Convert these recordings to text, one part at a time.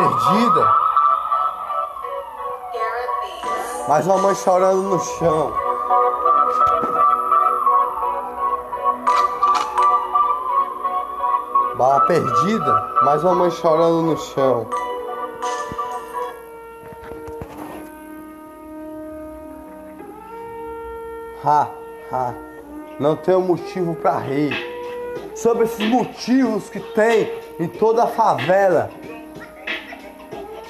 perdida. Uma mãe chorando no chão. Bala perdida. Mais uma mãe chorando no chão. Ha, ha. Não tenho motivo para rir. Sobre esses motivos que tem em toda a favela.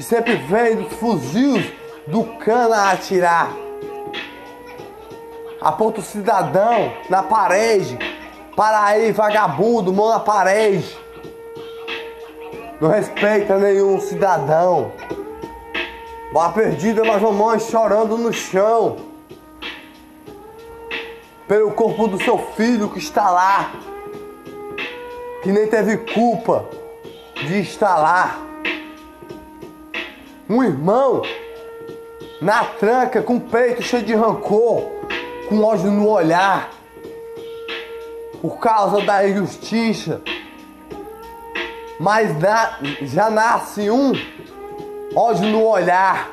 Que sempre vem dos fuzis do cana atirar. Aponta o cidadão na parede. Para aí, vagabundo, mão na parede. Não respeita nenhum cidadão. Bala perdida, mas mamãe chorando no chão. Pelo corpo do seu filho que está lá. Que nem teve culpa de estar lá. Um irmão na tranca, com o peito cheio de rancor, com ódio no olhar, por causa da injustiça. Mas já nasce um ódio no olhar,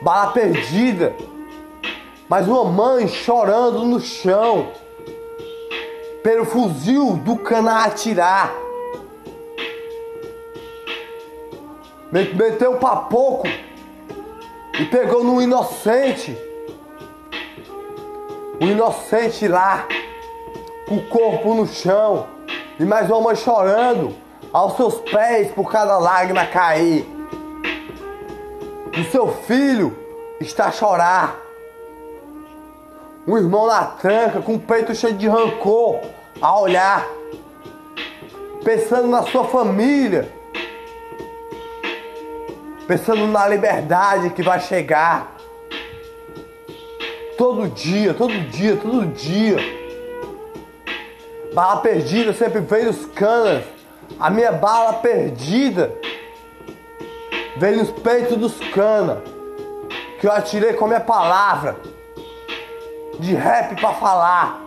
bala perdida, mas uma mãe chorando no chão, pelo fuzil do cana atirar. Meteu um papoco e pegou no inocente. O inocente lá, com o corpo no chão, e mais uma mãe chorando aos seus pés por cada lágrima cair. O seu filho está a chorar. Um irmão na tranca, com o peito cheio de rancor, a olhar, pensando na sua família pensando na liberdade que vai chegar. Todo dia, todo dia, todo dia. Bala perdida sempre vem nos canas. A minha bala perdida veio nos peitos dos canas. Que eu atirei com a minha palavra. De rap para falar.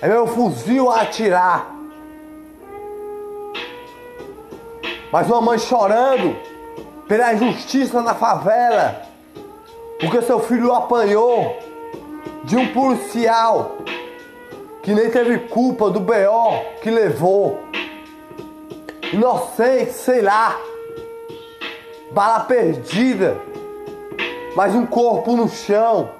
É meu fuzil a atirar. Mas uma mãe chorando pela injustiça na favela, porque seu filho apanhou de um policial que nem teve culpa do BO que levou. Inocente, sei lá, bala perdida, mas um corpo no chão.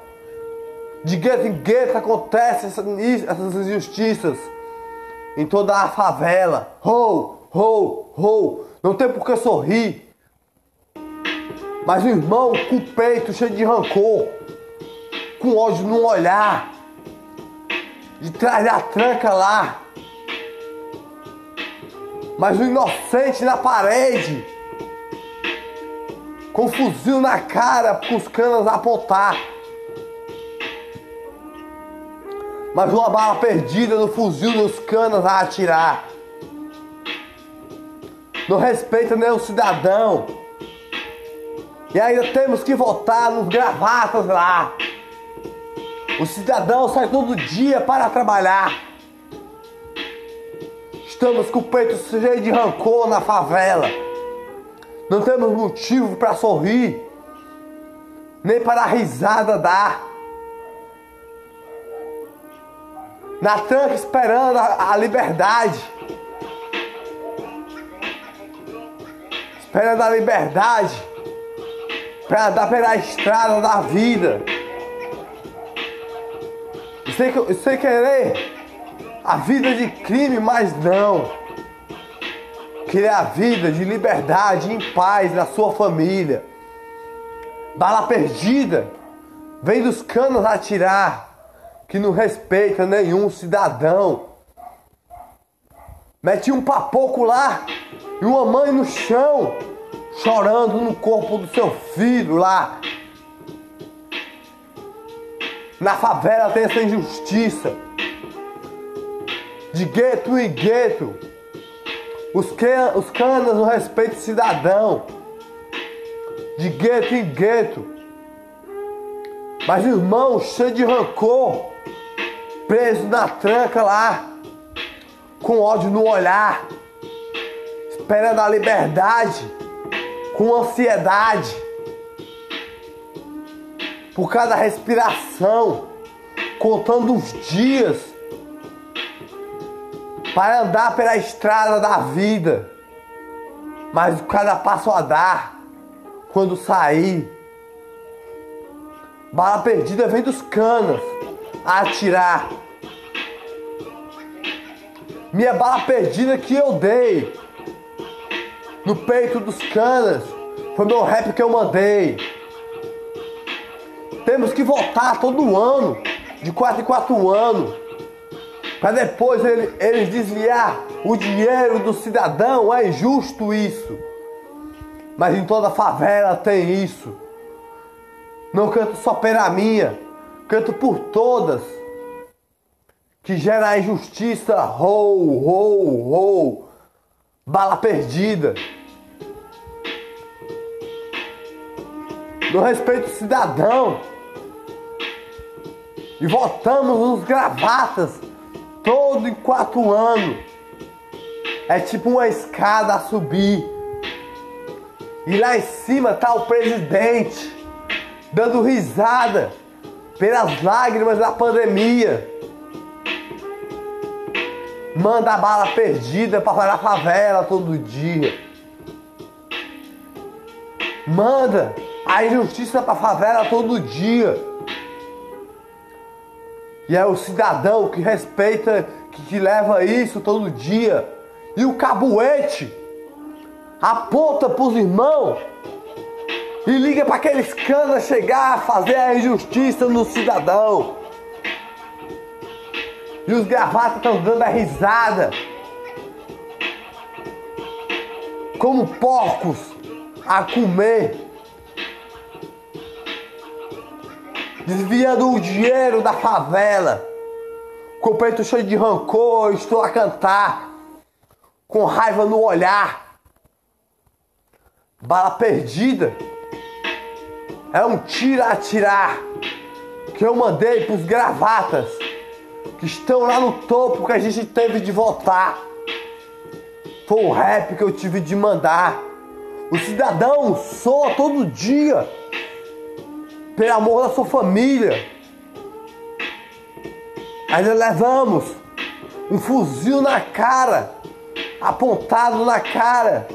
De gueto em gueto acontecem essas injustiças em toda a favela. Ho, ho, ho. Não tem por que sorrir. Mas o irmão com o peito cheio de rancor, com ódio no olhar, de trás da tranca lá. Mas o inocente na parede, com fuzil na cara, com os canas a apontar. Mas uma bala perdida no fuzil nos canas a atirar não respeita nem o cidadão. E ainda temos que votar nos gravatas lá. O cidadão sai todo dia para trabalhar. Estamos com o peito cheio de rancor na favela. Não temos motivo para sorrir, nem para a risada dar. Na tranca esperando a, a liberdade. Pela da liberdade, para andar pela estrada da vida. Sem, sem querer a vida de crime, mas não. Querer a vida de liberdade em paz na sua família. Bala perdida, vem dos canos atirar, que não respeita nenhum cidadão. Mete um papoco lá e uma mãe no chão, chorando no corpo do seu filho lá. Na favela tem essa injustiça. De gueto em gueto. Os, que, os canas não respeitam o cidadão. De gueto em gueto. Mas irmão, cheio de rancor. Preso na tranca lá. Com ódio no olhar esperando a liberdade com ansiedade por cada respiração, contando os dias para andar pela estrada da vida, mas cada passo a dar, quando sair, bala perdida vem dos canos a atirar. Minha bala perdida que eu dei no peito dos canas foi meu rap que eu mandei. Temos que voltar todo ano, de 4 em 4 anos, para depois ele, eles desviar o dinheiro do cidadão. É injusto isso. Mas em toda favela tem isso. Não canto só pela minha, canto por todas. Que gera a injustiça, rou, rou, rou, bala perdida. No respeito cidadão. E votamos nos gravatas todo em quatro anos. É tipo uma escada a subir. E lá em cima tá o presidente dando risada pelas lágrimas da pandemia. Manda bala perdida para a favela todo dia. Manda a injustiça para a favela todo dia. E é o cidadão que respeita, que, que leva isso todo dia. E o cabuete aponta para os irmãos e liga para aqueles canas chegar a fazer a injustiça no cidadão. E os gravatas estão dando a risada. Como porcos a comer. Desviando o dinheiro da favela. Com o peito cheio de rancor, estou a cantar. Com raiva no olhar. Bala perdida. É um tira a tirar que eu mandei para os gravatas que estão lá no topo que a gente teve de votar. Foi o rap que eu tive de mandar. O cidadão soa todo dia pelo amor da sua família. Ainda levamos um fuzil na cara, apontado na cara,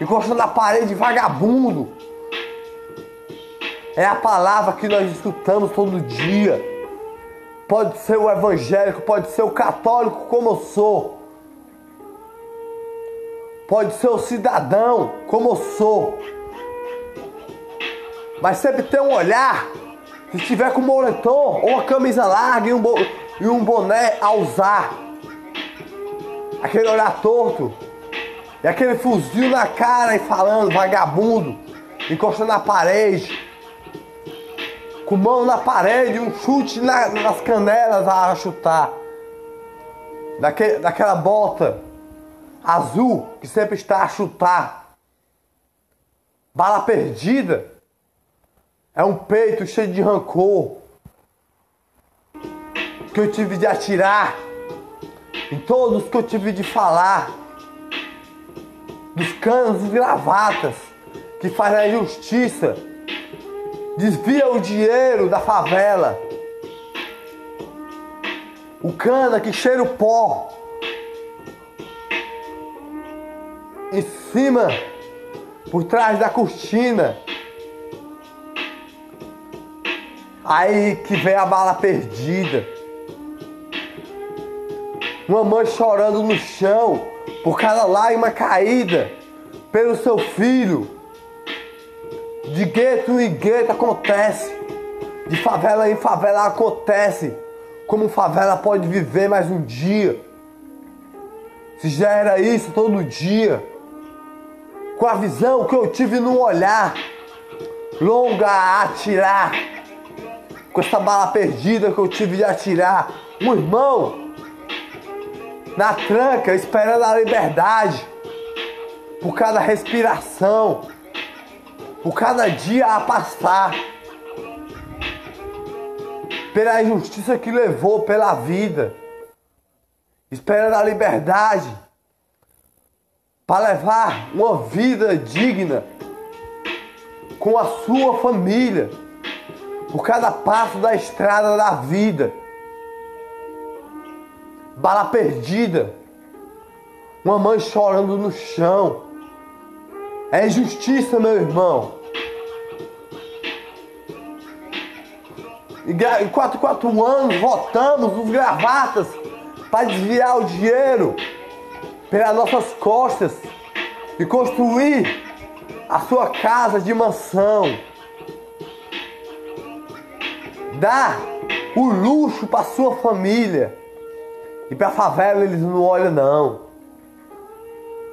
encostando na parede, vagabundo. É a palavra que nós escutamos todo dia. Pode ser o evangélico, pode ser o católico, como eu sou. Pode ser o cidadão, como eu sou. Mas sempre tem um olhar. Se tiver com moletom ou uma camisa larga e um, e um boné a usar. Aquele olhar torto. E aquele fuzil na cara e falando, vagabundo, encostando na parede com mão na parede, um chute na, nas canelas a chutar. Daque, daquela bota azul que sempre está a chutar. Bala perdida. É um peito cheio de rancor. Que eu tive de atirar. Em todos que eu tive de falar. Dos canos e gravatas que fazem a injustiça desvia o dinheiro da favela. O cana que cheira o pó. Em cima, por trás da cortina. Aí que vem a bala perdida. Uma mãe chorando no chão por cada lágrima caída pelo seu filho de gueto em gueto acontece. De favela em favela acontece. Como favela pode viver mais um dia. Se já era isso todo dia. Com a visão que eu tive no olhar. Longa a atirar. Com essa bala perdida que eu tive de atirar. Um irmão. Na tranca, esperando a liberdade. Por cada respiração por cada dia a passar, pela injustiça que levou pela vida, esperando a liberdade, para levar uma vida digna com a sua família por cada passo da estrada da vida. Bala perdida, uma mãe chorando no chão. É injustiça, meu irmão. Em quatro, quatro anos votamos os gravatas para desviar o dinheiro pelas nossas costas e construir a sua casa de mansão. Dá o luxo para sua família. E para favela eles não olham não.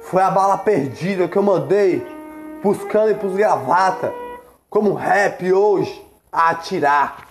Foi a bala perdida que eu mandei buscando e pros gravata como rap hoje a atirar.